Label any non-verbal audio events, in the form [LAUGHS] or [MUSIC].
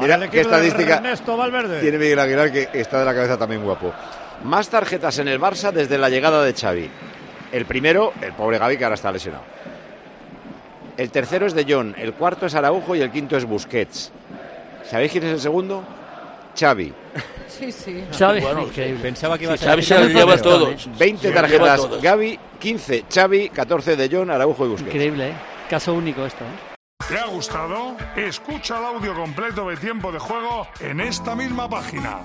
Mira qué estadística tiene Miguel Aguilar que está de la cabeza también guapo. Más tarjetas en el Barça desde la llegada de Xavi. El primero, el pobre Gaby, que ahora está lesionado. El tercero es De Jong, el cuarto es Araujo y el quinto es Busquets. ¿Sabéis quién es el segundo? Xavi. [LAUGHS] Sí, sí. Xavi, Bueno, increíble. pensaba que iba a ser Xavi se lo lleva todo. todos. 20 Se lo lleva tarjetas. Gaby, 15 Xavi, 14 De Jong, Araujo y Busquets. Increíble, ¿eh? Caso único esto, ¿eh? ¿Te ha gustado? Escucha el audio completo de Tiempo de Juego en esta misma página.